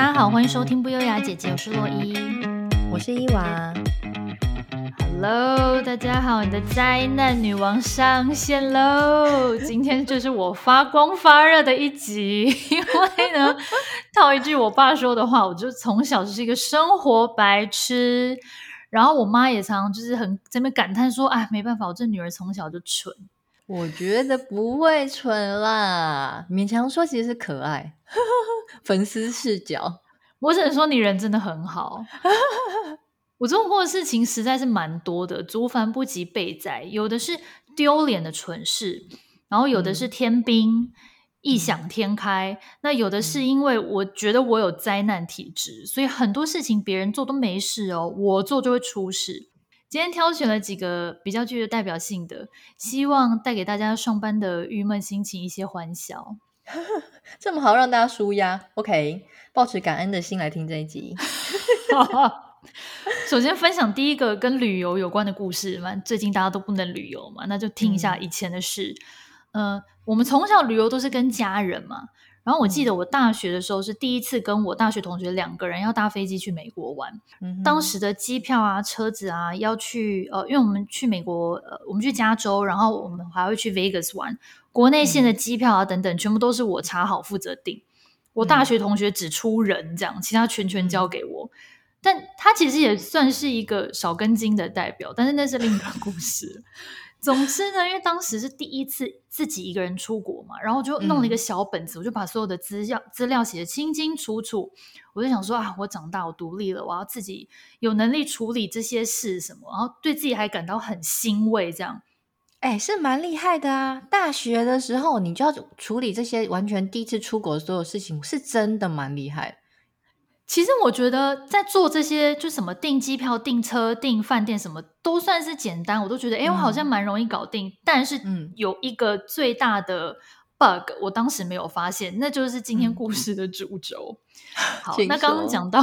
大家好，欢迎收听不优雅姐姐，我是洛伊，我是伊娃。Hello，大家好，你的灾难女王上线喽！今天就是我发光发热的一集，因为呢，套一句我爸说的话，我就从小就是一个生活白痴，然后我妈也常常就是很在那边感叹说：“哎，没办法，我这女儿从小就蠢。”我觉得不会蠢啦，勉强说其实是可爱。粉丝视角，我只能说你人真的很好。我做过的事情实在是蛮多的，族繁不及备载。有的是丢脸的蠢事，然后有的是天兵异想天开，嗯、那有的是因为我觉得我有灾难体质，所以很多事情别人做都没事哦，我做就会出事。今天挑选了几个比较具有代表性的，希望带给大家上班的郁闷心情一些欢笑。这么好让大家舒压，OK，抱持感恩的心来听这一集。首先分享第一个跟旅游有关的故事嘛，最近大家都不能旅游嘛，那就听一下以前的事。嗯、呃，我们从小旅游都是跟家人嘛。然后我记得我大学的时候是第一次跟我大学同学两个人要搭飞机去美国玩，嗯、哼。当时的机票啊、车子啊要去呃，因为我们去美国呃，我们去加州，然后我们还会去 Vegas 玩，国内线的机票啊等等，全部都是我查好负责订。我大学同学只出人这样，嗯、其他全权交给我。但他其实也算是一个少根筋的代表，但是那是另一个故事。总之呢，因为当时是第一次自己一个人出国嘛，然后就弄了一个小本子，嗯、我就把所有的资料资料写得清清楚楚。我就想说啊，我长大，我独立了，我要自己有能力处理这些事什么，然后对自己还感到很欣慰。这样，哎，是蛮厉害的啊！大学的时候你就要处理这些完全第一次出国的所有事情，是真的蛮厉害。其实我觉得在做这些，就什么订机票、订车、订饭店，什么都算是简单，我都觉得，哎、欸，我好像蛮容易搞定。嗯、但是，有一个最大的 bug，我当时没有发现，那就是今天故事的主轴。嗯、好，那刚刚讲到，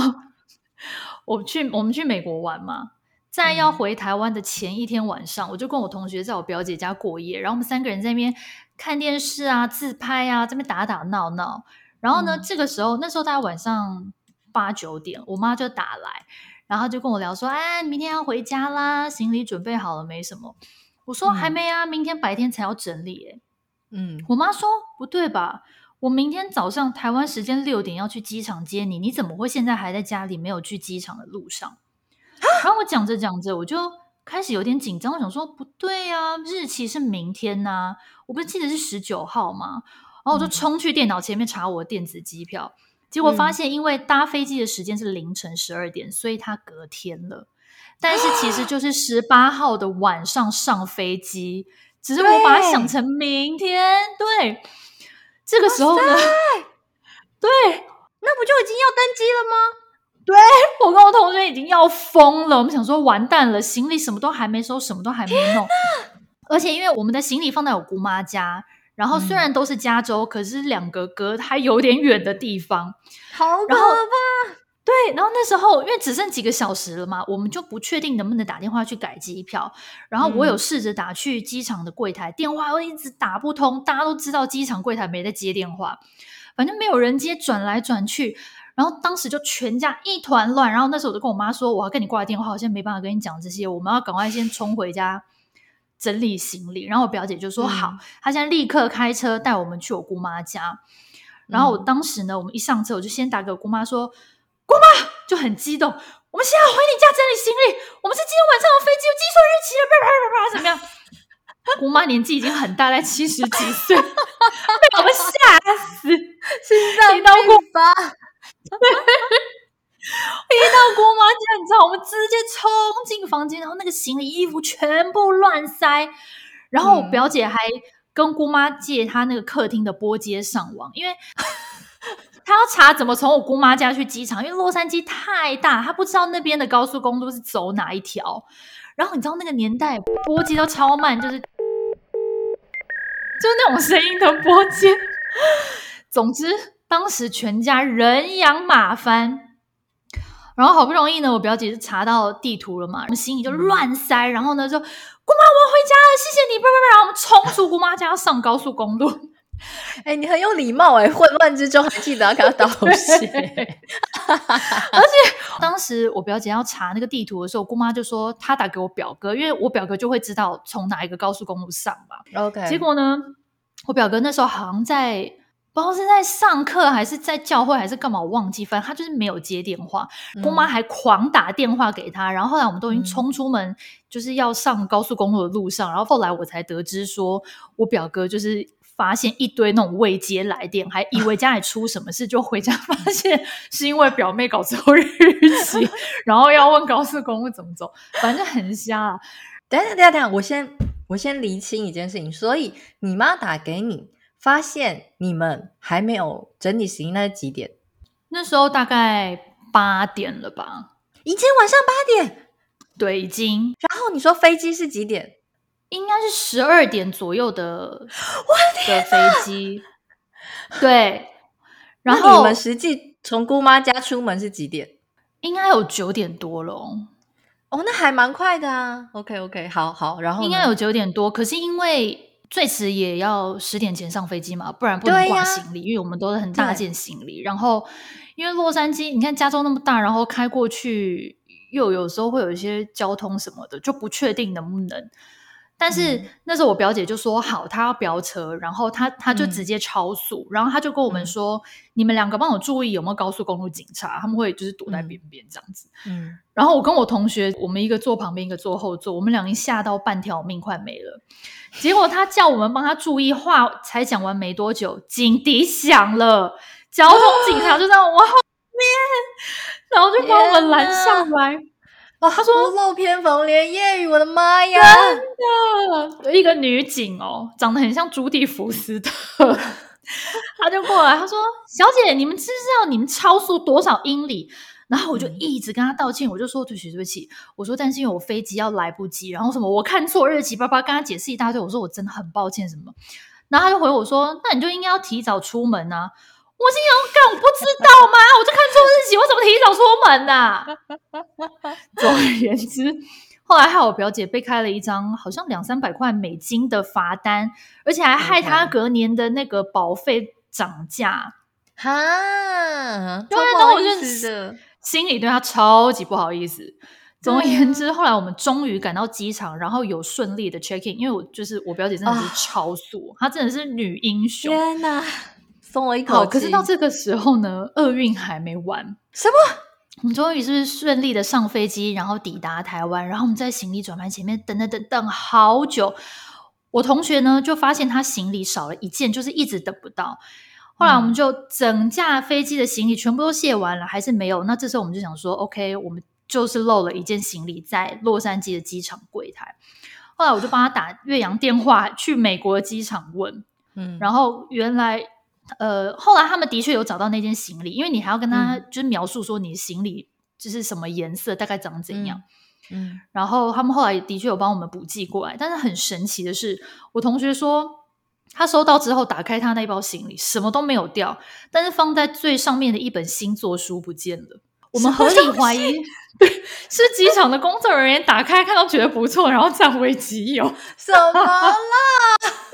我去我们去美国玩嘛，在要回台湾的前一天晚上，嗯、我就跟我同学在我表姐家过夜，然后我们三个人在那边看电视啊、自拍啊，在那边打打闹闹。然后呢，嗯、这个时候那时候大家晚上。八九点，我妈就打来，然后就跟我聊说：“哎，明天要回家啦，行李准备好了没？什么？”我说：“还没啊，明天白天才要整理。”哎，嗯，我妈说：“不对吧？我明天早上台湾时间六点要去机场接你，你怎么会现在还在家里没有去机场的路上？”然后我讲着讲着，我就开始有点紧张，我想说：“不对啊，日期是明天呐，我不是记得是十九号吗？”然后我就冲去电脑前面查我的电子机票。结果发现，因为搭飞机的时间是凌晨十二点，所以他隔天了。但是其实就是十八号的晚上上飞机，只是我把它想成明天。对，对，这个时候呢，对，那不就已经要登机了吗？对，我跟我同学已经要疯了，我们想说完蛋了，行李什么都还没收，什么都还没弄，而且因为我们的行李放在我姑妈家。然后虽然都是加州，嗯、可是两个隔还有点远的地方，好可怕。对，然后那时候因为只剩几个小时了嘛，我们就不确定能不能打电话去改机票。然后我有试着打去机场的柜台，嗯、电话又一直打不通。大家都知道机场柜台没在接电话，反正没有人接，转来转去。然后当时就全家一团乱。然后那时候我就跟我妈说：“我要跟你挂电话，我现在没办法跟你讲这些，我们要赶快先冲回家。”整理行李，然后我表姐就说：“好，嗯、她现在立刻开车带我们去我姑妈家。”然后我当时呢，我们一上车，我就先打给我姑妈说：“姑妈就很激动，我们现在要回你家整理行李，我们是今天晚上的飞机，有计算日期了，叭叭叭叭，怎么样？” 姑妈年纪已经很大，在七十几岁，被我们吓死，心脏病发。一到姑妈家，你知道，我们直接冲进房间，然后那个行李衣服全部乱塞，然后我表姐还跟姑妈借她那个客厅的拨接上网，因为 她要查怎么从我姑妈家去机场，因为洛杉矶太大，她不知道那边的高速公路是走哪一条。然后你知道那个年代拨接都超慢，就是就是那种声音的拨接。总之，当时全家人仰马翻。然后好不容易呢，我表姐就查到地图了嘛，我们行李就乱塞，然后呢就姑妈，我要回家了，谢谢你，不不不，然后我们冲出姑妈家上高速公路，哎、欸，你很有礼貌哎、欸，混乱之中还记得要给他道谢。而且当时我表姐要查那个地图的时候，我姑妈就说她打给我表哥，因为我表哥就会知道从哪一个高速公路上嘛。OK，结果呢，我表哥那时候好像在不知道是在上课还是在教会还是干嘛，我忘记，反正他就是没有接电话。嗯、姑妈还狂打电话给他，然后后来我们都已经冲出门，就是要上高速公路的路上，嗯、然后后来我才得知说我表哥就是。发现一堆那种未接来电，还以为家里出什么事，就回家发现是因为表妹搞错日期，然后要问高速公路怎么走，反正很瞎啊。等下等下等下，我先我先厘清一件事情，所以你妈打给你，发现你们还没有整理行李，那是几点？那时候大概八点了吧？已经晚上八点？对，已经。然后你说飞机是几点？应该是十二点左右的，的飞机，对。然后你们实际从姑妈家出门是几点？应该有九点多了。哦，那还蛮快的啊。OK OK，好好。然后应该有九点多，可是因为最迟也要十点前上飞机嘛，不然不能挂行李，啊、因为我们都是很大件行李。然后因为洛杉矶，你看加州那么大，然后开过去又有时候会有一些交通什么的，就不确定能不能。但是那时候我表姐就说好，她要飙车，然后她她就直接超速，嗯、然后她就跟我们说：“嗯、你们两个帮我注意有没有高速公路警察，他们会就是躲在边边这样子。”嗯，然后我跟我同学，我们一个坐旁边，一个坐后座，我们俩一吓到半条命快没了。结果他叫我们帮他注意，话才讲完没多久，警笛响了，交通警察就在我后面，然后就把我们拦下来。哦，他说屋漏偏逢连夜雨，我的妈呀！真的，一个女警哦，长得很像朱蒂福斯特，他就过来，他说：“小姐，你们知不知道你们超速多少英里？”然后我就一直跟他道歉，我就说：“对不起，对不起。”我说：“但是因为我飞机要来不及，然后什么我看错日期，叭叭跟他解释一大堆。”我说：“我真的很抱歉，什么？”然后他就回我说：“那你就应该要提早出门啊。”我心想，干，我不知道吗？我就看错日期，我怎么提早出门呢、啊？总而言之，后来害我表姐被开了一张好像两三百块美金的罚单，而且还害她隔年的那个保费涨价。哈，对，那我就心里对她超级不好意思。总而言之，后来我们终于赶到机场，然后有顺利的 check in，因为我就是我表姐真的是超速，她真的是女英雄。天哪！松了一口气，可是到这个时候呢，厄运还没完。什么？我们终于是顺利的上飞机，然后抵达台湾，然后我们在行李转盘前面等等等等好久。我同学呢就发现他行李少了一件，就是一直等不到。后来我们就整架飞机的行李全部都卸完了，还是没有。那这时候我们就想说，OK，我们就是漏了一件行李在洛杉矶的机场柜台。后来我就帮他打岳阳电话去美国的机场问，嗯，然后原来。呃，后来他们的确有找到那件行李，因为你还要跟他就是描述说你的行李就是什么颜色，大概长怎样。嗯，嗯，然后他们后来的确有帮我们补寄过来，但是很神奇的是，我同学说他收到之后打开他那包行李，什么都没有掉，但是放在最上面的一本星座书不见了。我们合理怀疑，对，是机场的工作人员打开看到觉得不错，然后占为己有。什么啦？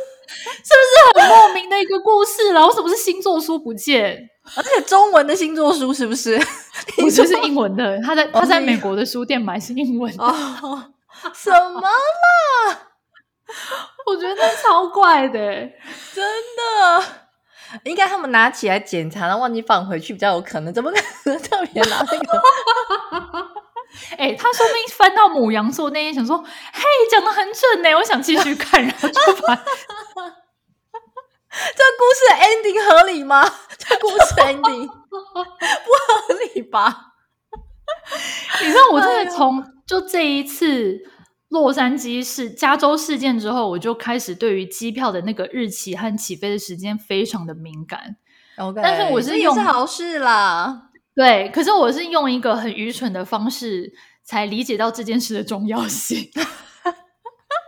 是不是很莫名的一个故事？然后什么是星座书不见？而且中文的星座书是不是？不是是英文的。他在他在美国的书店买是英文的。哦，什么啦？我觉得超怪的，真的。应该他们拿起来检查，然后忘记放回去比较有可能。怎么可能特别拿那个？哎、欸，他说不定翻到母羊座那天，想说：“嘿，讲的很准呢，我想继续看。”然后就把 这故事的 ending 合理吗？这故事 ending 不合理吧？你知道，我真的从就这一次洛杉矶事、加州事件之后，我就开始对于机票的那个日期和起飞的时间非常的敏感。OK，但是我是用是好事啦。对，可是我是用一个很愚蠢的方式才理解到这件事的重要性。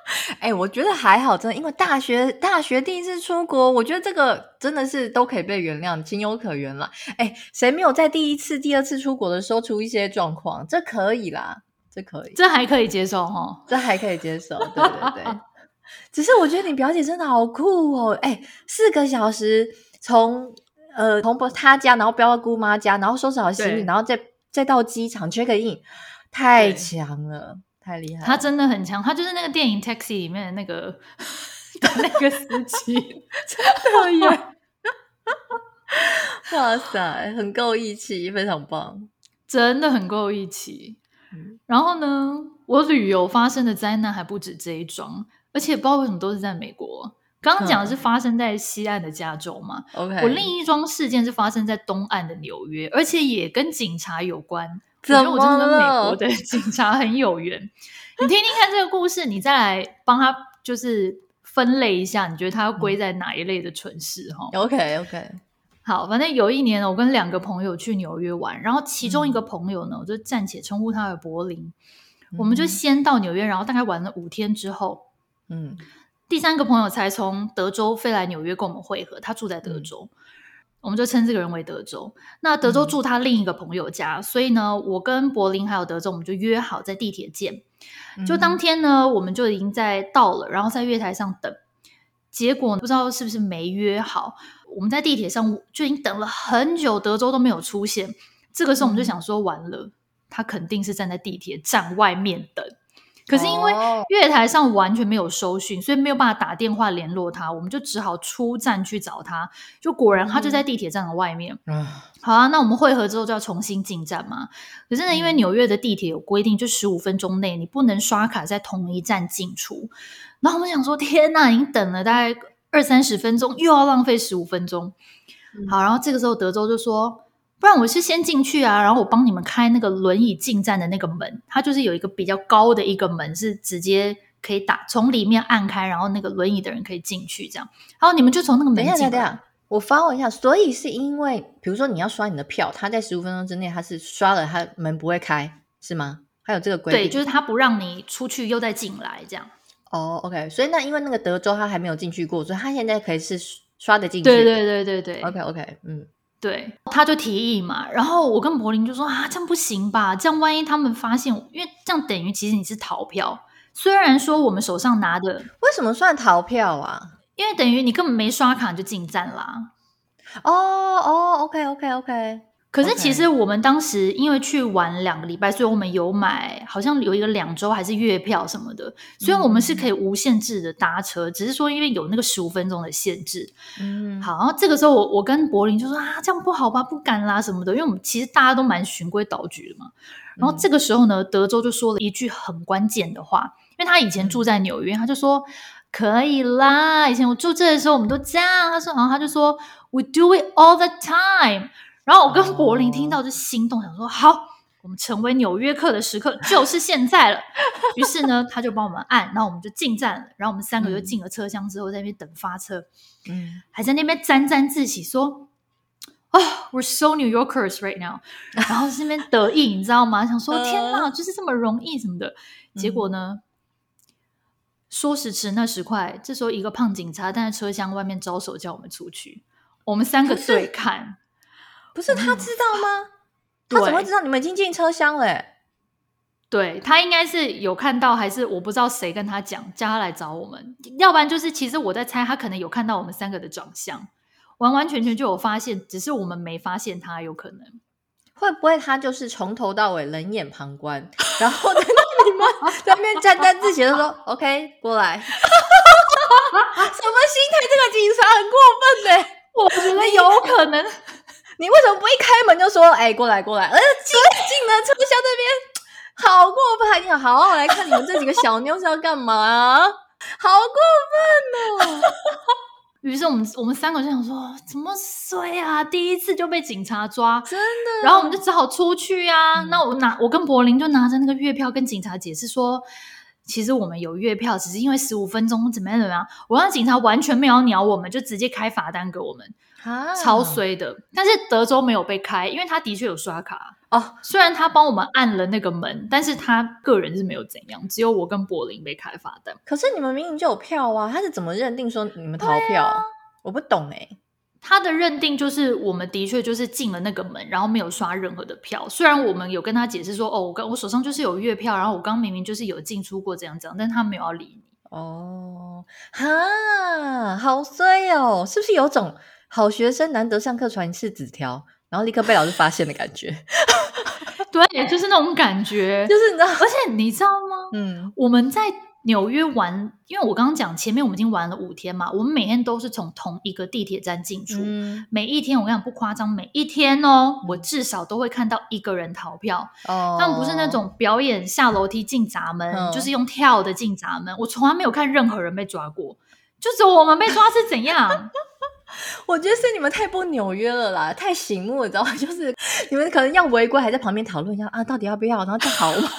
哎、欸，我觉得还好，真的，因为大学大学第一次出国，我觉得这个真的是都可以被原谅，情有可原了。哎、欸，谁没有在第一次、第二次出国的时候出一些状况？这可以啦，这可以，这还可以接受哈，这还可以接受，对对对。只是我觉得你表姐真的好酷哦！哎，四个小时从呃从她家，然后飙到姑妈家，然后收拾好行李，然后再再到机场 check in，太强了，太厉害了！他真的很强，他就是那个电影《Taxi》里面的那个 那个司机，真的耶！哇塞，很够义气，非常棒，真的很够义气。嗯、然后呢，我旅游发生的灾难还不止这一桩。而且不知道为什么都是在美国。刚刚讲的是发生在西岸的加州嘛？OK，我另一桩事件是发生在东岸的纽约，而且也跟警察有关。怎么我觉得我真的跟美国的 警察很有缘。你听听看这个故事，你再来帮他就是分类一下，你觉得他要归在哪一类的蠢事？哈，OK OK。好，反正有一年我跟两个朋友去纽约玩，然后其中一个朋友呢，我就暂且称呼他为柏林。嗯、我们就先到纽约，然后大概玩了五天之后。嗯，第三个朋友才从德州飞来纽约跟我们会合，他住在德州，嗯、我们就称这个人为德州。那德州住他另一个朋友家，嗯、所以呢，我跟柏林还有德州，我们就约好在地铁见。就当天呢，我们就已经在到了，然后在月台上等。结果不知道是不是没约好，我们在地铁上就已经等了很久，德州都没有出现。这个时候我们就想说，完了，他肯定是站在地铁站外面等。可是因为月台上完全没有收讯，所以没有办法打电话联络他，我们就只好出站去找他。就果然他就在地铁站的外面。嗯，好啊，那我们会合之后就要重新进站嘛。可是呢，因为纽约的地铁有规定，就十五分钟内你不能刷卡在同一站进出。然后我们想说，天哪，已经等了大概二三十分钟，又要浪费十五分钟。好，然后这个时候德州就说。不然我是先进去啊，然后我帮你们开那个轮椅进站的那个门，它就是有一个比较高的一个门，是直接可以打从里面按开，然后那个轮椅的人可以进去，这样。然后你们就从那个门进。等一下，等一下，我发问一下，所以是因为，比如说你要刷你的票，他在十五分钟之内，他是刷了，他门不会开，是吗？还有这个规定？对，就是他不让你出去又再进来这样。哦，OK，所以那因为那个德州他还没有进去过，所以他现在可以是刷的进去。对对对对对，OK，OK，嗯。对，他就提议嘛，然后我跟柏林就说啊，这样不行吧？这样万一他们发现，因为这样等于其实你是逃票。虽然说我们手上拿的，为什么算逃票啊？因为等于你根本没刷卡就进站啦。哦哦，OK，OK，OK。可是其实我们当时因为去玩两个礼拜，所以我们有买，好像有一个两周还是月票什么的，所以我们是可以无限制的搭车，嗯、只是说因为有那个十五分钟的限制。嗯，好，然后这个时候我我跟柏林就说啊，这样不好吧，不敢啦什么的，因为我们其实大家都蛮循规蹈矩的嘛。然后这个时候呢，德州就说了一句很关键的话，因为他以前住在纽约，他就说可以啦，以前我住这的时候我们都这样。他说，然后他就说 We do it all the time。然后我跟柏林听到就心动，想说好，我们成为纽约客的时刻就是现在了。于是呢，他就帮我们按，然后我们就进站了。然后我们三个就进了车厢之后，在那边等发车，嗯，还在那边沾沾自喜说：“啊，We're so New Yorkers right now。”然后在那边得意，你知道吗？想说天哪，就是这么容易什么的。结果呢，说时迟那时快，这时候一个胖警察站在车厢外面招手叫我们出去。我们三个对看。不是他知道吗？嗯、他怎么会知道你们已经进车厢了？对，他应该是有看到，还是我不知道谁跟他讲，叫他来找我们。要不然就是，其实我在猜，他可能有看到我们三个的长相，完完全全就有发现，只是我们没发现他。有可能会不会他就是从头到尾冷眼旁观，然后在那里面 在那边沾沾自喜的说：“OK，过来。”什么心态？这个警察很过分呢。我觉得有可能。你为什么不一开门就说，哎，过来过来？呃，进进了车厢这边，好过分！你好好来看你们这几个小妞是要干嘛啊？好过分哦！于是我们我们三个就想说，怎么衰啊？第一次就被警察抓，真的。然后我们就只好出去啊。嗯、那我拿我跟柏林就拿着那个月票跟警察解释说，其实我们有月票，只是因为十五分钟怎么样怎么样。我让警察完全没有鸟我们，就直接开罚单给我们。啊、超衰的，但是德州没有被开，因为他的确有刷卡哦。虽然他帮我们按了那个门，但是他个人是没有怎样，只有我跟柏林被开罚单。可是你们明明就有票啊，他是怎么认定说你们逃票？啊、我不懂哎、欸。他的认定就是我们的确就是进了那个门，然后没有刷任何的票。虽然我们有跟他解释说，哦，我刚我手上就是有月票，然后我刚明明就是有进出过这样这样，但他没有要理你。哦，哈，好衰哦！是不是有种好学生难得上课传一次纸条，然后立刻被老师发现的感觉？对，就是那种感觉，就是你知道，而且你知道吗？嗯，我们在。纽约玩，因为我刚刚讲前面我们已经玩了五天嘛，我们每天都是从同一个地铁站进出，嗯、每一天我跟你讲不夸张，每一天哦，我至少都会看到一个人逃票。哦，他们不是那种表演下楼梯进闸门，哦、就是用跳的进闸门。我从来没有看任何人被抓过，就只有我们被抓是怎样？我觉得是你们太不纽约了啦，太醒目了，你知道吗？就是你们可能要违规，还在旁边讨论一下啊，到底要不要，然后就好嘛。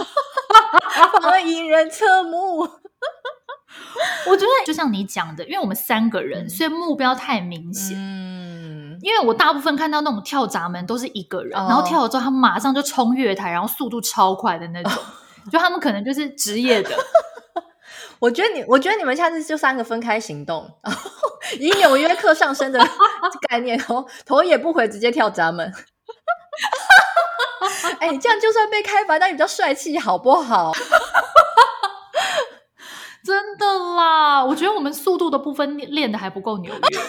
反而引人侧目，我觉得就像你讲的，因为我们三个人，所以目标太明显。嗯，因为我大部分看到那种跳闸门都是一个人，哦、然后跳了之后他马上就冲月台，然后速度超快的那种，哦、就他们可能就是职业的。我觉得你，我觉得你们下次就三个分开行动，以纽约客上身的概念，头头也不回直接跳闸门。哎、欸，这样就算被开罚，但你比较帅气，好不好？真的啦，我觉得我们速度的部分练的还不够纽约，抓错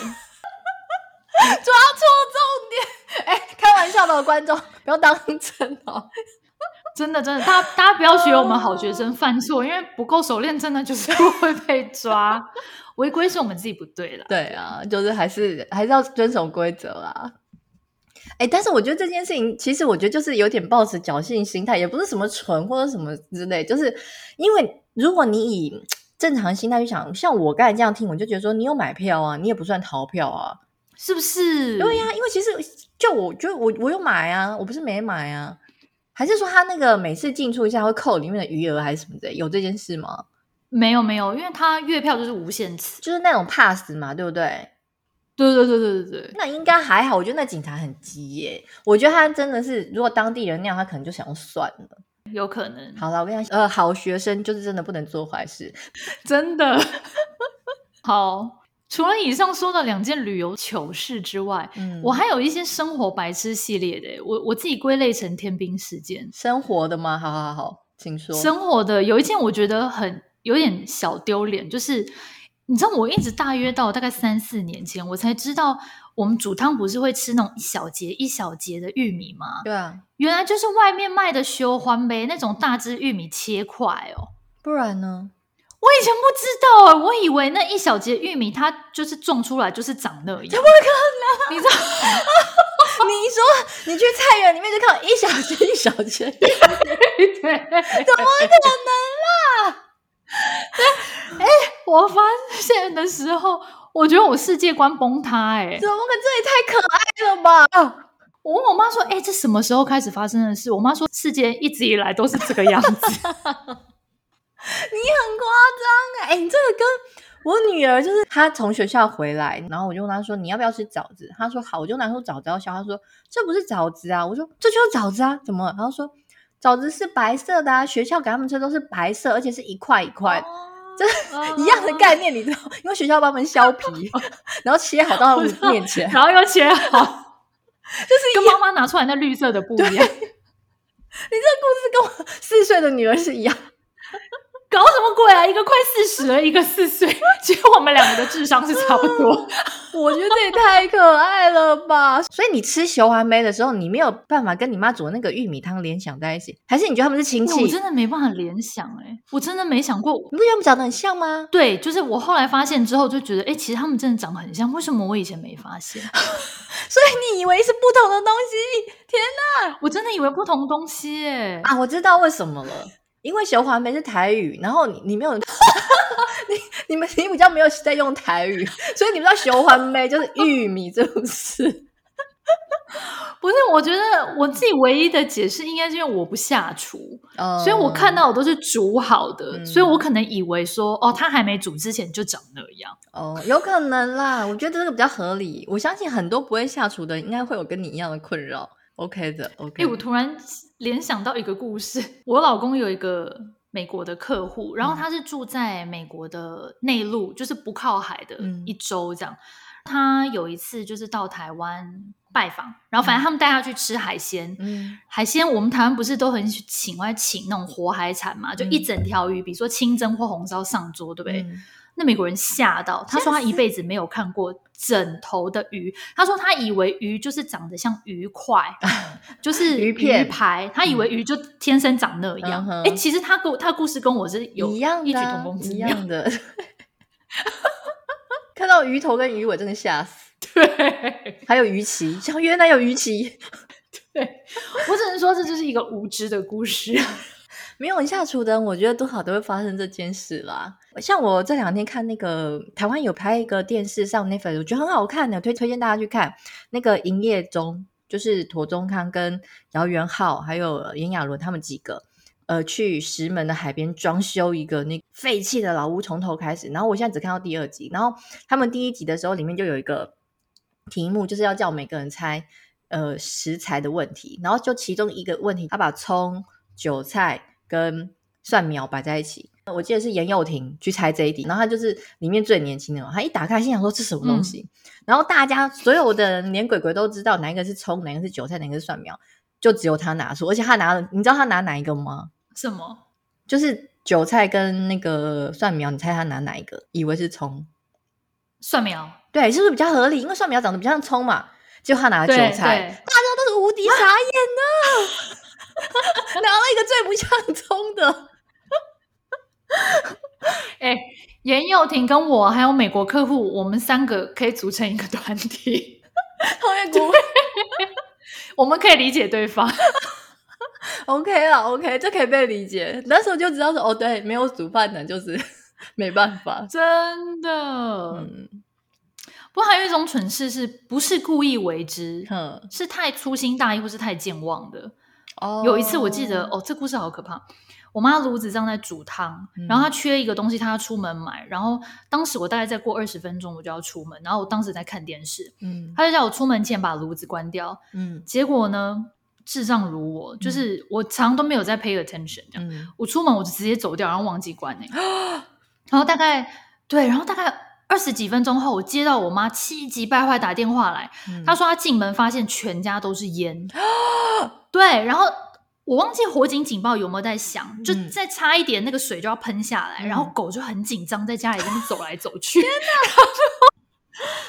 重点。哎、欸，开玩笑的，观众不要当真哦。真的，真的，大家大家不要学我们好学生犯错，因为不够熟练，真的就是会被抓。违规是我们自己不对了。对啊，就是还是还是要遵守规则啦。哎、欸，但是我觉得这件事情，其实我觉得就是有点抱持侥幸心态，也不是什么蠢或者什么之类，就是因为如果你以正常心态去想，像我刚才这样听，我就觉得说你有买票啊，你也不算逃票啊，是不是？对呀、啊，因为其实就我就我我有买啊，我不是没买啊，还是说他那个每次进出一下会扣里面的余额还是什么的，有这件事吗？没有没有，因为他月票就是无限次，就是那种 pass 嘛，对不对？对对对对对对，那应该还好。我觉得那警察很急耶。我觉得他真的是，如果当地人那样，他可能就想要算了。有可能。好了，我跟你讲，呃，好学生就是真的不能做坏事，真的。好，除了以上说的两件旅游糗事之外，嗯，我还有一些生活白痴系列的。我我自己归类成天兵事件。生活的吗？好好好，请说。生活的有一件我觉得很有点小丢脸，就是。你知道我一直大约到大概三四年前，我才知道我们煮汤不是会吃那种一小节一小节的玉米吗？对啊，原来就是外面卖的烧番麦那种大只玉米切块哦。不然呢？我以前不知道啊，我以为那一小节玉米它就是种出来就是长那样。怎么可能？你知道？你说你去菜园里面就看一小节一小节玉米，怎么可能啦？哎、欸，我发现的时候，我觉得我世界观崩塌、欸。哎，怎么可这也太可爱了吧！我问我妈说：“哎、欸，这什么时候开始发生的事？”我妈说：“世界一直以来都是这个样子。”你很夸张哎！哎，你这个跟我女儿就是她从学校回来，然后我就问她说：“你要不要吃枣子？”她说：“好。”我就拿出枣子要削，她说：“这不是枣子啊！”我说：“这就是枣子啊！”怎么了？然后说。枣子是白色的啊，学校给他们吃都是白色，而且是一块一块，这、哦、一样的概念，你知道？因为学校帮他们削皮，然后切好到他们面前，然后又切好，就是跟妈妈拿出来那绿色的不一样。你这个故事跟我四岁的女儿是一样。搞什么鬼啊！一个快四十了，一个四岁，其实我们两个的智商是差不多。我觉得这也太可爱了吧！所以你吃烧番麦的时候，你没有办法跟你妈煮的那个玉米汤联想在一起，还是你觉得他们是亲戚？我真的没办法联想哎、欸，我真的没想过。你不觉得他们长得很像吗？对，就是我后来发现之后就觉得，哎、欸，其实他们真的长得很像。为什么我以前没发现？所以你以为是不同的东西？天哪！我真的以为不同东西哎、欸、啊！我知道为什么了。因为烧番麦是台语，然后你你没有，你你们你比较没有在用台语，所以你们知道烧番麦就是玉米，这不是？不是，我觉得我自己唯一的解释应该是因为我不下厨，嗯、所以我看到我都是煮好的，嗯、所以我可能以为说哦，它还没煮之前就长那样。哦，有可能啦，我觉得这个比较合理。我相信很多不会下厨的，应该会有跟你一样的困扰。OK 的，OK。哎，我突然联想到一个故事。我老公有一个美国的客户，然后他是住在美国的内陆，就是不靠海的一州这样。嗯、他有一次就是到台湾拜访，然后反正他们带他去吃海鲜。嗯，海鲜我们台湾不是都很请外请那种活海产嘛？就一整条鱼，比如说清蒸或红烧上桌，对不对？嗯、那美国人吓到，他说他一辈子没有看过整头的鱼。他说他以为鱼就是长得像鱼块，就是 鱼片鱼排，他以为鱼就天生长那样。哎、嗯欸，其实他跟他故事跟我是有一样异曲同工之妙的。看到鱼头跟鱼尾，真的吓死。对，还有鱼鳍，像原来有鱼鳍。对，我只能说这就是一个无知的故事。没有下厨的，我觉得多少都会发生这件事啦。像我这两天看那个台湾有拍一个电视上 n e t f 我觉得很好看的，推推荐大家去看。那个营业中，就是庹宗康跟姚元浩还有炎亚纶他们几个。呃，去石门的海边装修一个那废弃的老屋，从头开始。然后我现在只看到第二集。然后他们第一集的时候，里面就有一个题目，就是要叫每个人猜呃食材的问题。然后就其中一个问题，他把葱、韭菜跟蒜苗摆在一起。我记得是严幼婷去猜这一题，然后他就是里面最年轻的，他一打开心想说这是什么东西。嗯、然后大家所有的人连鬼鬼都知道哪一个是葱，哪一个是韭菜，哪一个是蒜苗，就只有他拿出，而且他拿了，你知道他拿哪一个吗？什么？就是韭菜跟那个蒜苗，你猜他拿哪一个？以为是葱，蒜苗。对，是不是比较合理？因为蒜苗长得比较像葱嘛。结果他拿了韭菜，大家都是无敌傻眼的，拿了一个最不像葱的。哎、欸，严幼婷跟我还有美国客户，我们三个可以组成一个团体，讨厌鬼，我们可以理解对方。OK 了，OK，这可以被理解。那时候就知道说，哦，对，没有煮饭的，就是没办法，真的。嗯，不过还有一种蠢事，是不是故意为之？嗯，是太粗心大意，或是太健忘的。哦，有一次我记得，哦，这故事好可怕。我妈炉子正在煮汤，然后她缺一个东西，她要出门买。然后当时我大概再过二十分钟，我就要出门。然后我当时在看电视，嗯，她就叫我出门前把炉子关掉。嗯，结果呢？智障如我，就是我常常都没有在 pay attention 这样。嗯、我出门我就直接走掉，然后忘记关、欸、然后大概对，然后大概二十几分钟后，我接到我妈气急败坏打电话来，嗯、她说她进门发现全家都是烟。对，然后我忘记火警警报有没有在响，嗯、就再差一点那个水就要喷下来，嗯、然后狗就很紧张，在家里跟走来走去。天哪！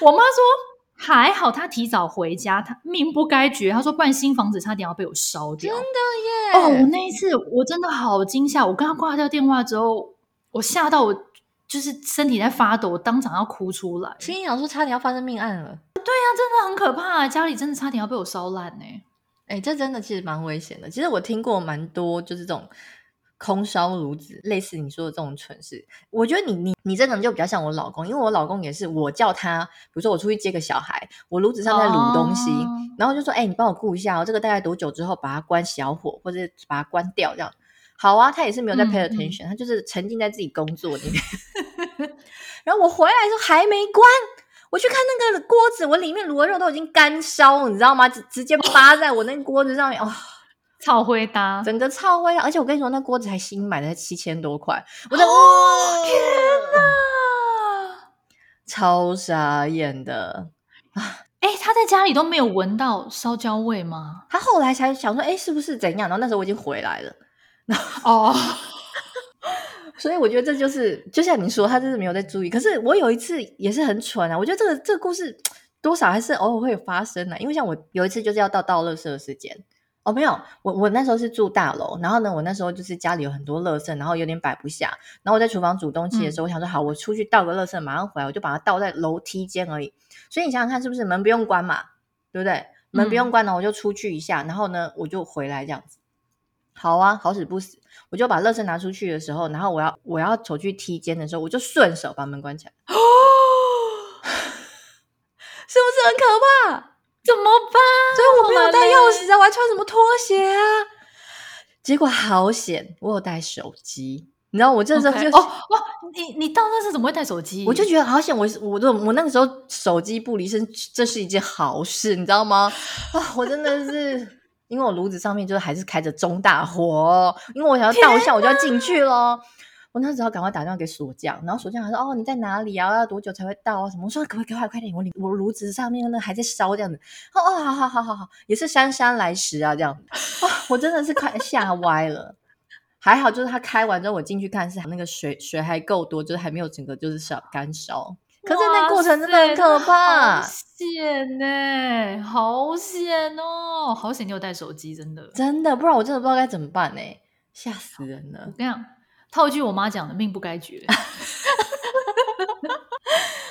我妈说。还好她提早回家，她命不该绝。她说，不然新房子差点要被我烧掉。真的耶！哦，我那一次我真的好惊吓。我刚刚挂掉电话之后，我吓到我就是身体在发抖，我当场要哭出来。心想说，差点要发生命案了。对呀、啊，真的很可怕，家里真的差点要被我烧烂呢。哎，这真的其实蛮危险的。其实我听过蛮多，就是这种。空烧炉子，类似你说的这种蠢事，我觉得你你你这个人就比较像我老公，因为我老公也是，我叫他，比如说我出去接个小孩，我炉子上在卤东西，哦、然后就说，哎、欸，你帮我顾一下哦，这个大概多久之后把它关小火，或者把它关掉，这样好啊。他也是没有在 pay attention，、嗯、他就是沉浸在自己工作里面。然后我回来的时候还没关，我去看那个锅子，我里面卤的肉都已经干烧，你知道吗？直直接扒在我那个锅子上面，哦。超灰搭，整个超灰搭，而且我跟你说，那锅子还新买的，才七千多块。我的哦，天哪，超傻眼的啊！哎、欸，他在家里都没有闻到烧焦味吗？他后来才想说，哎、欸，是不是怎样？然后那时候我已经回来了。哦，所以我觉得这就是，就像你说，他就是没有在注意。可是我有一次也是很蠢啊，我觉得这个这个故事多少还是偶尔会有发生的、啊，因为像我有一次就是要到倒垃圾的时间。哦，没有，我我那时候是住大楼，然后呢，我那时候就是家里有很多垃圾，然后有点摆不下，然后我在厨房煮东西的时候，嗯、我想说好，我出去倒个垃圾，马上回来，我就把它倒在楼梯间而已。所以你想想看，是不是门不用关嘛？对不对？门不用关呢，我就出去一下，然后呢，我就回来这样子。好啊，好死不死，我就把垃圾拿出去的时候，然后我要我要走去梯间的时候，我就顺手把门关起来。哦，是不是很可怕？怎么办？所以我没有带钥匙啊，我还穿什么拖鞋啊？结果好险，我有带手机。你知道我这时候就哦哇，你你到那时怎么会带手机？我就觉得好险，我我我那个时候手机不离身，这是一件好事，你知道吗？啊，我真的是因为我炉子上面就是还是开着中大火，因为我想要倒下，我就要进去咯。我那时候赶快打电话给锁匠，然后锁匠还说：“哦，你在哪里啊？要多久才会到啊？什么？”我说：“可不可以快快点，我我炉子上面那还在烧这样子。”哦哦，好好好好好，也是姗姗来迟啊，这样子啊，我真的是快吓歪了。还好，就是他开完之后，我进去看是那个水水还够多，就是还没有整个就是烧干烧。可是那过程真的很可怕，险呢，好险哦，好险！你有带手机，真的真的，不然我真的不知道该怎么办呢，吓死人了。我跟你讲，套一句我妈讲的，命不该绝。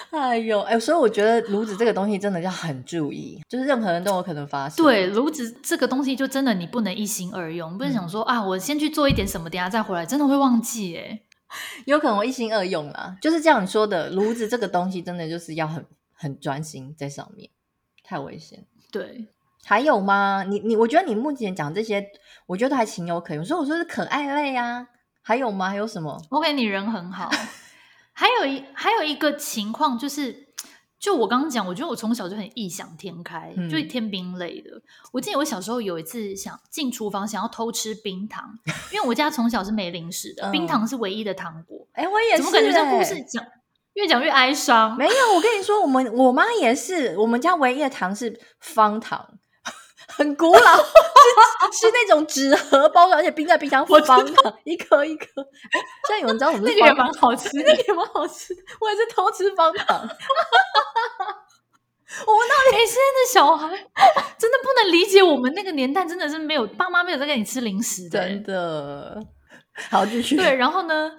哎呦，哎，所以我觉得炉子这个东西真的要很注意，就是任何人都有可能发生。对，炉子这个东西就真的你不能一心二用，嗯、不能想说啊，我先去做一点什么，等下再回来，真的会忘记哎。有可能我一心二用啦，就是这样你说的，炉子这个东西真的就是要很很专心在上面，太危险。对，还有吗？你你，我觉得你目前讲这些，我觉得还情有可原。所以我说是可爱类啊，还有吗？还有什么我给你人很好。还有一还有一个情况就是。就我刚刚讲，我觉得我从小就很异想天开，嗯、就天兵类的。我记得我小时候有一次想进厨房，想要偷吃冰糖，因为我家从小是没零食的，嗯、冰糖是唯一的糖果。哎、欸，我也是、欸。怎么感觉这故事讲越讲越哀伤？没有，我跟你说，我们我妈也是，我们家唯一的糖是方糖。很古老，是是那种纸盒包的，而且冰在冰箱方糖，一颗一颗。现在有人知道什么是？那个也蛮好吃，那个也蛮好吃。我也是偷吃方糖。我们到底现在的小孩真的不能理解，我们那个年代真的是没有爸妈没有在给你吃零食的，真的。好，继续。对，然后呢，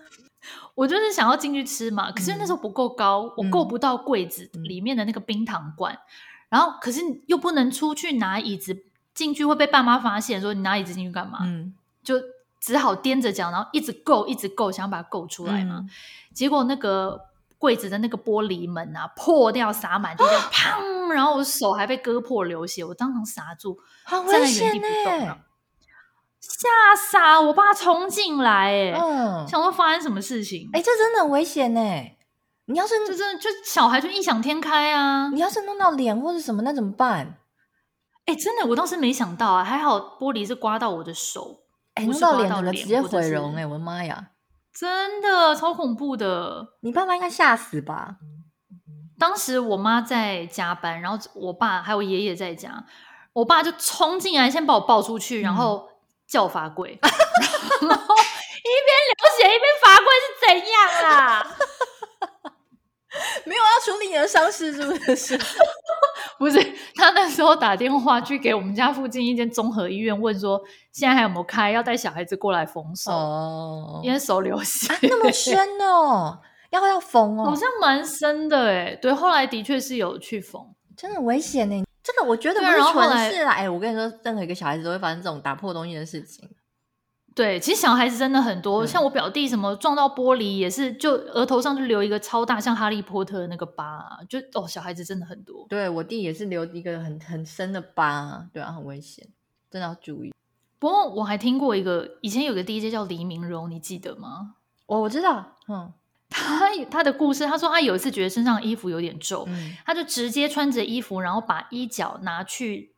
我就是想要进去吃嘛，可是那时候不够高，嗯、我够不到柜子里面的那个冰糖罐，嗯、然后可是又不能出去拿椅子。进去会被爸妈发现，说你拿椅子进去干嘛？嗯，就只好踮着脚，然后一直够，一直够，想把它够出来嘛。嗯、结果那个柜子的那个玻璃门啊破掉，洒满地，就 砰！然后我手还被割破流血，我当场傻住，好危险呢！吓傻！我爸冲进来，哎，嗯，想说发生什么事情？哎，这真的很危险呢！你要是这真的就小孩就异想天开啊！你要是弄到脸或者什么，那怎么办？哎，真的，我当时没想到啊，还好玻璃是刮到我的手，哎，弄到脸了，直接毁容，哎，我的妈呀，真的超恐怖的，你爸妈应该吓死吧？当时我妈在加班，然后我爸还有爷爷在家，我爸就冲进来，先把我抱出去，然后叫我罚跪，然后一边流血一边罚跪是怎样啊？没有要处理你的伤势，是不是？不是，他那时候打电话去给我们家附近一间综合医院，问说现在还有没有开，要带小孩子过来缝手，哦、因为手流血，啊、那么深哦，要不要缝哦，好像蛮深的哎。对，后来的确是有去缝，真的很危险呢。这个我觉得不是蠢事啦。哎，我跟你说，任何一个小孩子都会发生这种打破东西的事情。对，其实小孩子真的很多，嗯、像我表弟什么撞到玻璃也是，就额头上就留一个超大，像哈利波特的那个疤，就哦，小孩子真的很多。对，我弟也是留一个很很深的疤，对啊，很危险，真的要注意。不过我还听过一个，以前有个 DJ 叫黎明柔，你记得吗？哦，我知道，嗯，他他的故事，他说他有一次觉得身上的衣服有点皱，嗯、他就直接穿着衣服，然后把衣角拿去。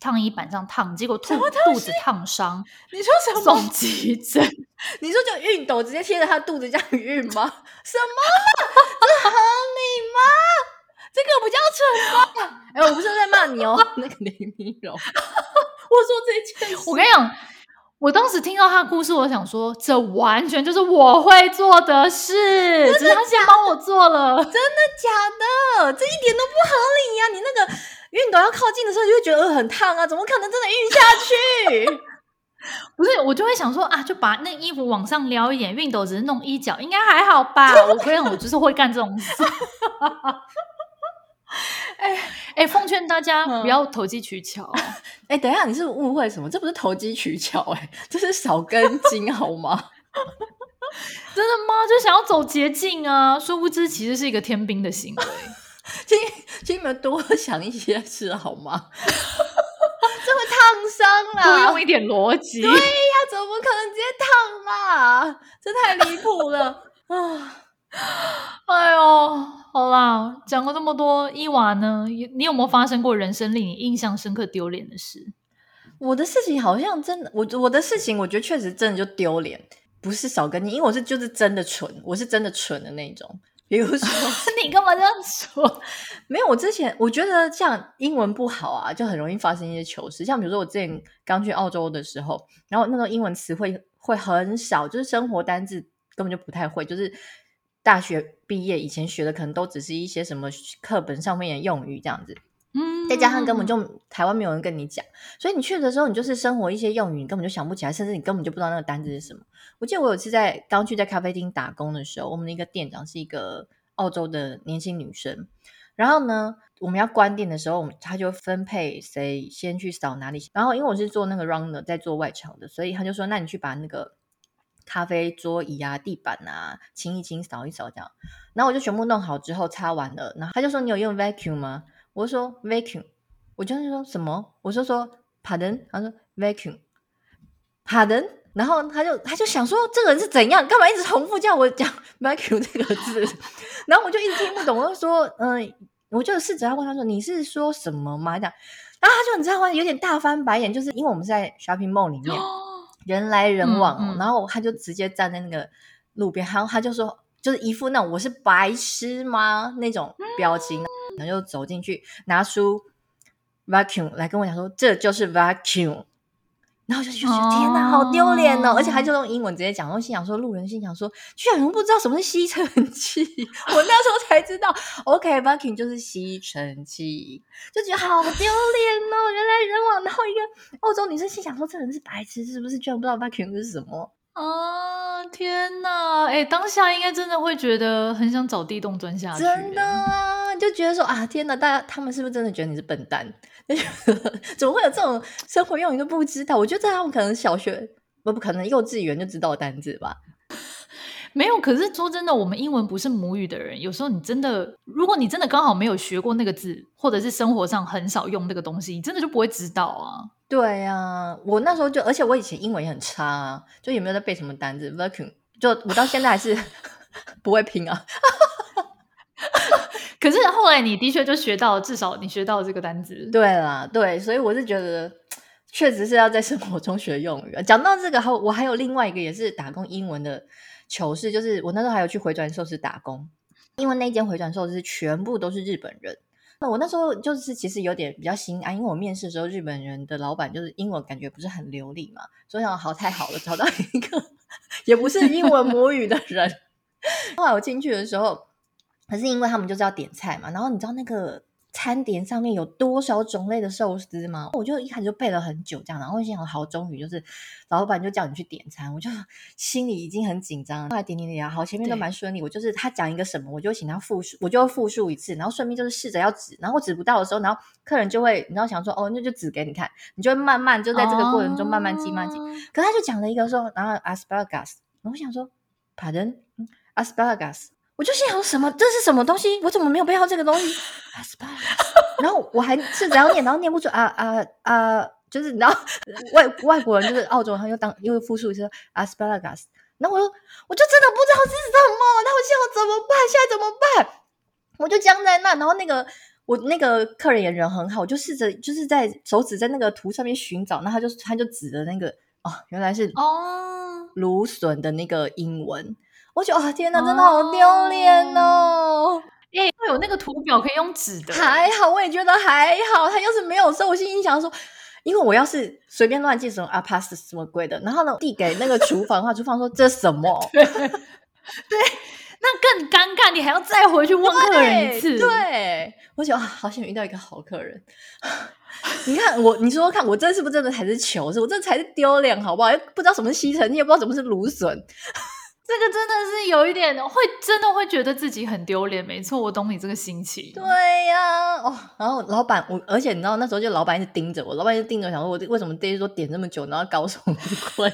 烫衣板上烫，结果肚肚子烫伤。你说什么？送 急诊？你说就熨斗直接贴着他肚子这样熨吗？什么？这合理吗？这个不叫蠢吗？哎、欸，我不是在骂你哦，那个林明柔。我说这件事，我跟你讲，我当时听到他的故事，我想说，这完全就是我会做的事，的只是他先帮我做了。真的假的？这一点都不合理呀、啊！你那个。熨斗要靠近的时候，就会觉得很烫啊！怎么可能真的熨下去？不是，我就会想说啊，就把那衣服往上撩一点，熨斗只是弄衣角，应该还好吧？我跟你讲，我就是会干这种事。哎哎，奉劝大家不要投机取巧。哎、嗯，等一下，你是误会什么？这不是投机取巧、欸，哎，这是少根筋好吗？真的吗？就想要走捷径啊？殊不知，其实是一个天兵的行为。请请你们多想一些事好吗？这会烫伤啦，多用一点逻辑。对呀，怎么可能直接烫嘛？这太离谱了啊！哎呦，好啦，讲了这么多，伊娃呢？你有没有发生过人生令你印象深刻、丢脸的事？我的事情好像真的，我我的事情，我觉得确实真的就丢脸。不是少跟你，因为我是就是真的蠢，我是真的蠢的那种。比如说，你干嘛这样说？没有，我之前我觉得像英文不好啊，就很容易发生一些糗事。像比如说我之前刚去澳洲的时候，然后那个英文词汇会很少，就是生活单字根本就不太会，就是。大学毕业以前学的可能都只是一些什么课本上面的用语这样子，嗯，再加上根本就台湾没有人跟你讲，所以你去的时候你就是生活一些用语，你根本就想不起来，甚至你根本就不知道那个单字是什么。我记得我有次在刚去在咖啡厅打工的时候，我们的一个店长是一个澳洲的年轻女生，然后呢，我们要关店的时候，她就分配谁先去扫哪里，然后因为我是做那个 runner 在做外场的，所以他就说，那你去把那个。咖啡桌椅啊，地板啊，清一清，扫一扫，这样。然后我就全部弄好之后，擦完了。然后他就说：“你有用 vacuum 吗？”我说：“vacuum。”我就是说什么？我就说：“pardon。”他说：“vacuum。” pardon。然后他就他就想说：“这个人是怎样？干嘛一直重复叫我讲 vacuum 这个字？” 然后我就一直听不懂。我就说：“嗯、呃，我就试着要问他说，你是说什么吗？”这样。然后他就你知道吗？有点大翻白眼，就是因为我们是在 shopping mall 里面。人来人往，嗯嗯，然后他就直接站在那个路边，然后他就说，就是一副那种我是白痴吗那种表情，嗯，然后就走进去拿出 vacuum 来跟我讲说，这就是 vacuum。然后就觉得天哪，好丢脸哦！而且他就用英文直接讲，我心想说，路人心想说，居然人不知道什么是吸尘器，我那时候才知道，OK，vacuum 就是吸尘器，就觉得好丢脸哦！人来人往，然后一个澳洲女生心想说，这人是白痴是不是？居然不知道 vacuum 是什么啊！天哪，哎，当下应该真的会觉得很想找地洞钻下去，真的啊，就觉得说啊，天哪，大家他们是不是真的觉得你是笨蛋？怎么会有这种生活用语都不知道？我觉得他们可能小学不不可能幼稚园就知道单字吧？没有。可是说真的，我们英文不是母语的人，有时候你真的，如果你真的刚好没有学过那个字，或者是生活上很少用那个东西，你真的就不会知道啊。对呀、啊，我那时候就，而且我以前英文也很差啊，就也没有在背什么单字。vacuum 就我到现在还是 不会拼啊。可是后来你的确就学到，至少你学到这个单词。对啦，对，所以我是觉得，确实是要在生活中学用语。讲到这个，还我还有另外一个也是打工英文的糗事，就是我那时候还有去回转寿司打工，因为那间回转寿司全部都是日本人。那我那时候就是其实有点比较心安，因为我面试的时候日本人的老板就是英文感觉不是很流利嘛，所以想好太好了，找到一个 也不是英文母语的人。后来我进去的时候。可是因为他们就是要点菜嘛，然后你知道那个餐点上面有多少种类的寿司吗？我就一开始就背了很久这样，然后心想好，终于就是老板就叫你去点餐，我就心里已经很紧张。后来点点点，好，前面都蛮顺利。我就是他讲一个什么，我就请他复述，我就复述一次，然后顺便就是试着要指，然后指不到的时候，然后客人就会，你知道想说哦，那就指给你看，你就会慢慢就在这个过程中慢慢记慢记。可他就讲了一个说，然后 asparagus，然后我想说，pardon，asparagus。我就心想什么？这是什么东西？我怎么没有背到这个东西？然后我还试着要念，然后念不出啊啊啊！就是然后外外国人就是澳洲人，他又当又复述一次 asparagus。然后我就我就真的不知道是什么，那我现在怎么办？现在怎么办？我就僵在那。然后那个我那个客人也人很好，我就试着就是在手指在那个图上面寻找。那他就他就指的那个哦，原来是哦芦笋的那个英文。我觉得啊，天哪，真的好丢脸哦！哎、欸，有那个图表可以用纸的，还好，我也觉得还好。他要是没有收，我心想说，因为我要是随便乱记什么啊，pass 什么鬼的，然后呢递给那个厨房的话，厨房说这什么？对，对，那更尴尬，你还要再回去问客人一次。对，对我觉得啊，好想遇到一个好客人。你看我，你说说看，我这是不是真的才是糗事？我这才是丢脸，好不好？又不知道什么是吸尘，你也不知道什么是芦笋。这个真的是有一点会，真的会觉得自己很丢脸。没错，我懂你这个心情。对呀、啊，哦，然后老板，我而且你知道那时候就老板一直盯着我，老板一直盯着我，想说我为什么第一桌点这么久，然后高手不会，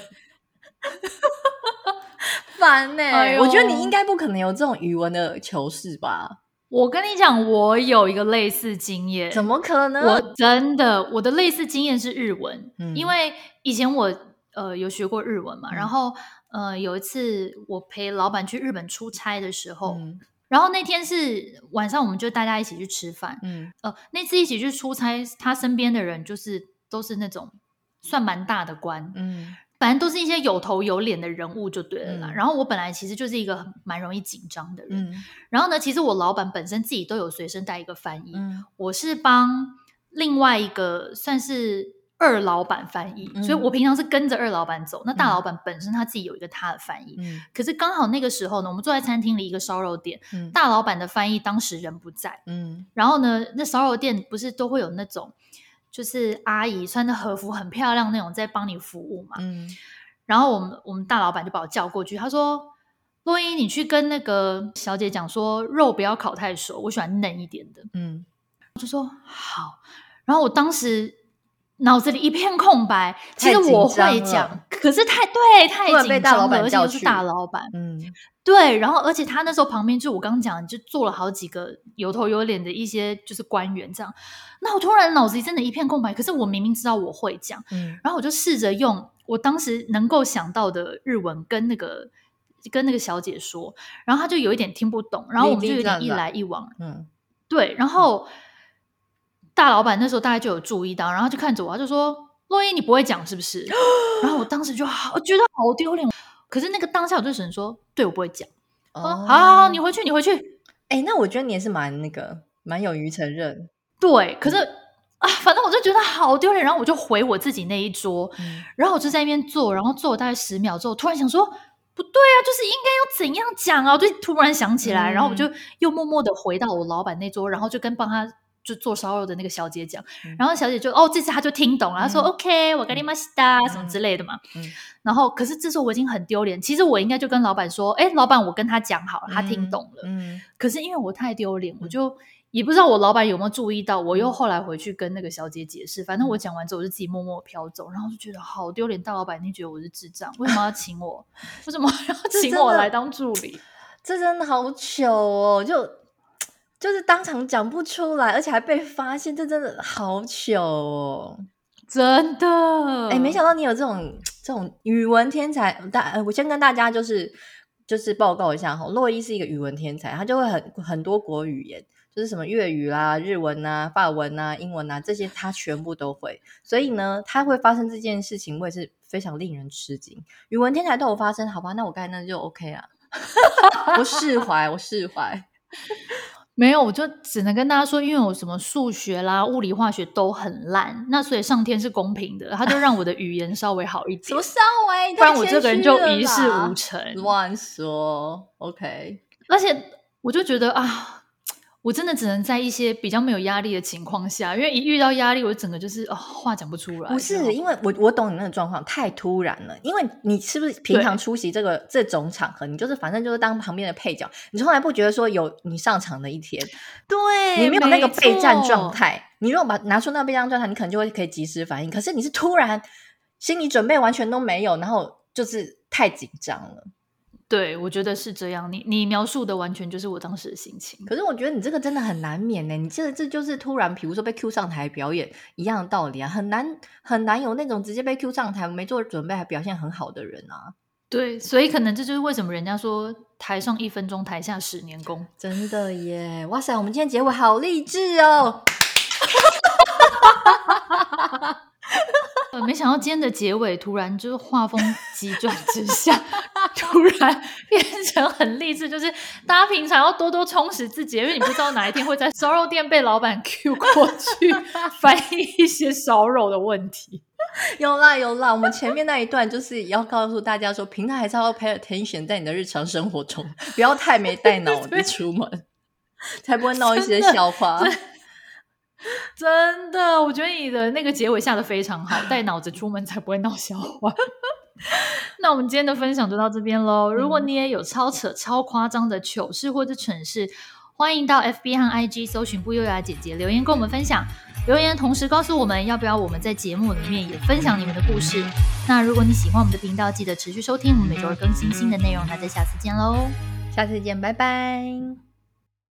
烦呢、欸哎。我觉得你应该不可能有这种语文的糗事吧？我跟你讲，我有一个类似经验。怎么可能？我真的，我的类似经验是日文，嗯、因为以前我呃有学过日文嘛，嗯、然后。呃，有一次我陪老板去日本出差的时候，嗯，然后那天是晚上，我们就大家一起去吃饭。嗯，呃，那次一起去出差，他身边的人就是都是那种算蛮大的官。嗯，反正都是一些有头有脸的人物就对了啦。嗯、然后我本来其实就是一个蛮容易紧张的人。嗯、然后呢，其实我老板本身自己都有随身带一个翻译。嗯、我是帮另外一个算是二老板翻译，嗯、所以我平常是跟着二老板走。那大老板本身他自己有一个他的翻译。嗯、可是刚好那个时候呢，我们坐在餐厅里一个烧肉店，嗯、大老板的翻译当时人不在。嗯、然后呢，那烧肉店不是都会有那种。就是阿姨穿着和服很漂亮那种，在帮你服务嘛。嗯，然后我们我们大老板就把我叫过去，他说：“洛伊，你去跟那个小姐讲说，肉不要烤太熟，我喜欢嫩一点的。”嗯，我就说好。然后我当时脑子里一片空白，其实我会讲，可是太对太紧张了，而且又是大老板。嗯。对，然后而且他那时候旁边就我刚刚讲，就坐了好几个有头有脸的一些就是官员这样。那我突然脑子里真的一片空白，可是我明明知道我会讲，嗯，然后我就试着用我当时能够想到的日文跟那个跟那个小姐说，然后她就有一点听不懂，然后我们就有点一来一往，嗯，对，然后大老板那时候大概就有注意到，然后就看着我，他就说：“洛伊，你不会讲是不是？” 然后我当时就好，觉得好丢脸。可是那个当下我就只能说，对我不会讲。哦，好好好，你回去，你回去。哎，那我觉得你也是蛮那个，蛮勇于承认。对，可是啊，反正我就觉得好丢脸，然后我就回我自己那一桌，嗯、然后我就在那边坐，然后坐了大概十秒之后，突然想说，不对啊，就是应该要怎样讲啊？我就突然想起来，嗯、然后我就又默默的回到我老板那桌，然后就跟帮他。就做烧肉的那个小姐讲，嗯、然后小姐就哦，这次她就听懂了，她、嗯、说 OK，我跟你马西达什么之类的嘛。嗯、然后可是这时候我已经很丢脸，其实我应该就跟老板说，哎，老板，我跟他讲好了，他听懂了。嗯、可是因为我太丢脸，我就也不知道我老板有没有注意到，我又后来回去跟那个小姐解释，反正我讲完之后我就自己默默飘走，然后就觉得好丢脸。大老板，你觉得我是智障？为什么要请我？为什么要 请我来当助理？这真的好糗哦！就。就是当场讲不出来，而且还被发现，这真的好糗哦！真的，哎，没想到你有这种这种语文天才。大，我先跟大家就是就是报告一下哈，洛伊是一个语文天才，他就会很很多国语言，就是什么粤语啦、日文啊、法文啊、英文啊这些，他全部都会。所以呢，他会发生这件事情，我也是非常令人吃惊。语文天才都有发生，好吧？那我刚才那就 OK 啊，我释怀，我释怀。没有，我就只能跟大家说，因为我什么数学啦、物理、化学都很烂，那所以上天是公平的，他就让我的语言稍微好一点。什么稍微？不然我这个人就一事无成。乱说，OK。而且我就觉得啊。我真的只能在一些比较没有压力的情况下，因为一遇到压力，我整个就是哦，话讲不出来。不是，因为我我懂你那个状况，太突然了。因为你是不是平常出席这个这种场合，你就是反正就是当旁边的配角，你从来不觉得说有你上场的一天。对，你没有那个备战状态。你如果把拿出那个备战状态，你可能就会可以及时反应。可是你是突然心理准备完全都没有，然后就是太紧张了。对，我觉得是这样。你你描述的完全就是我当时的心情。可是我觉得你这个真的很难免呢。你这这就是突然，比如说被 Q 上台表演一样的道理啊，很难很难有那种直接被 Q 上台没做准备还表现很好的人啊。对，所以可能这就是为什么人家说台上一分钟，台下十年功。真的耶！哇塞，我们今天结尾好励志哦。呃，没想到今天的结尾突然就是画风急转直下，突然变成很励志，就是大家平常要多多充实自己，因为你不知道哪一天会在烧肉店被老板 Q 过去翻译一些烧肉的问题。有啦有啦，我们前面那一段就是要告诉大家说，平台还是要 pay attention 在你的日常生活中，不要太没带脑子出门，才不会闹一些笑话。真的，我觉得你的那个结尾下的非常好，带脑子出门才不会闹笑话。那我们今天的分享就到这边喽。如果你也有超扯、超夸张的糗事或者蠢事，欢迎到 FB 和 IG 搜寻“不优雅姐姐”留言跟我们分享。留言同时告诉我们要不要我们在节目里面也分享你们的故事。那如果你喜欢我们的频道，记得持续收听，我们每周日更新新的内容。那再下次见喽，下次见，拜拜。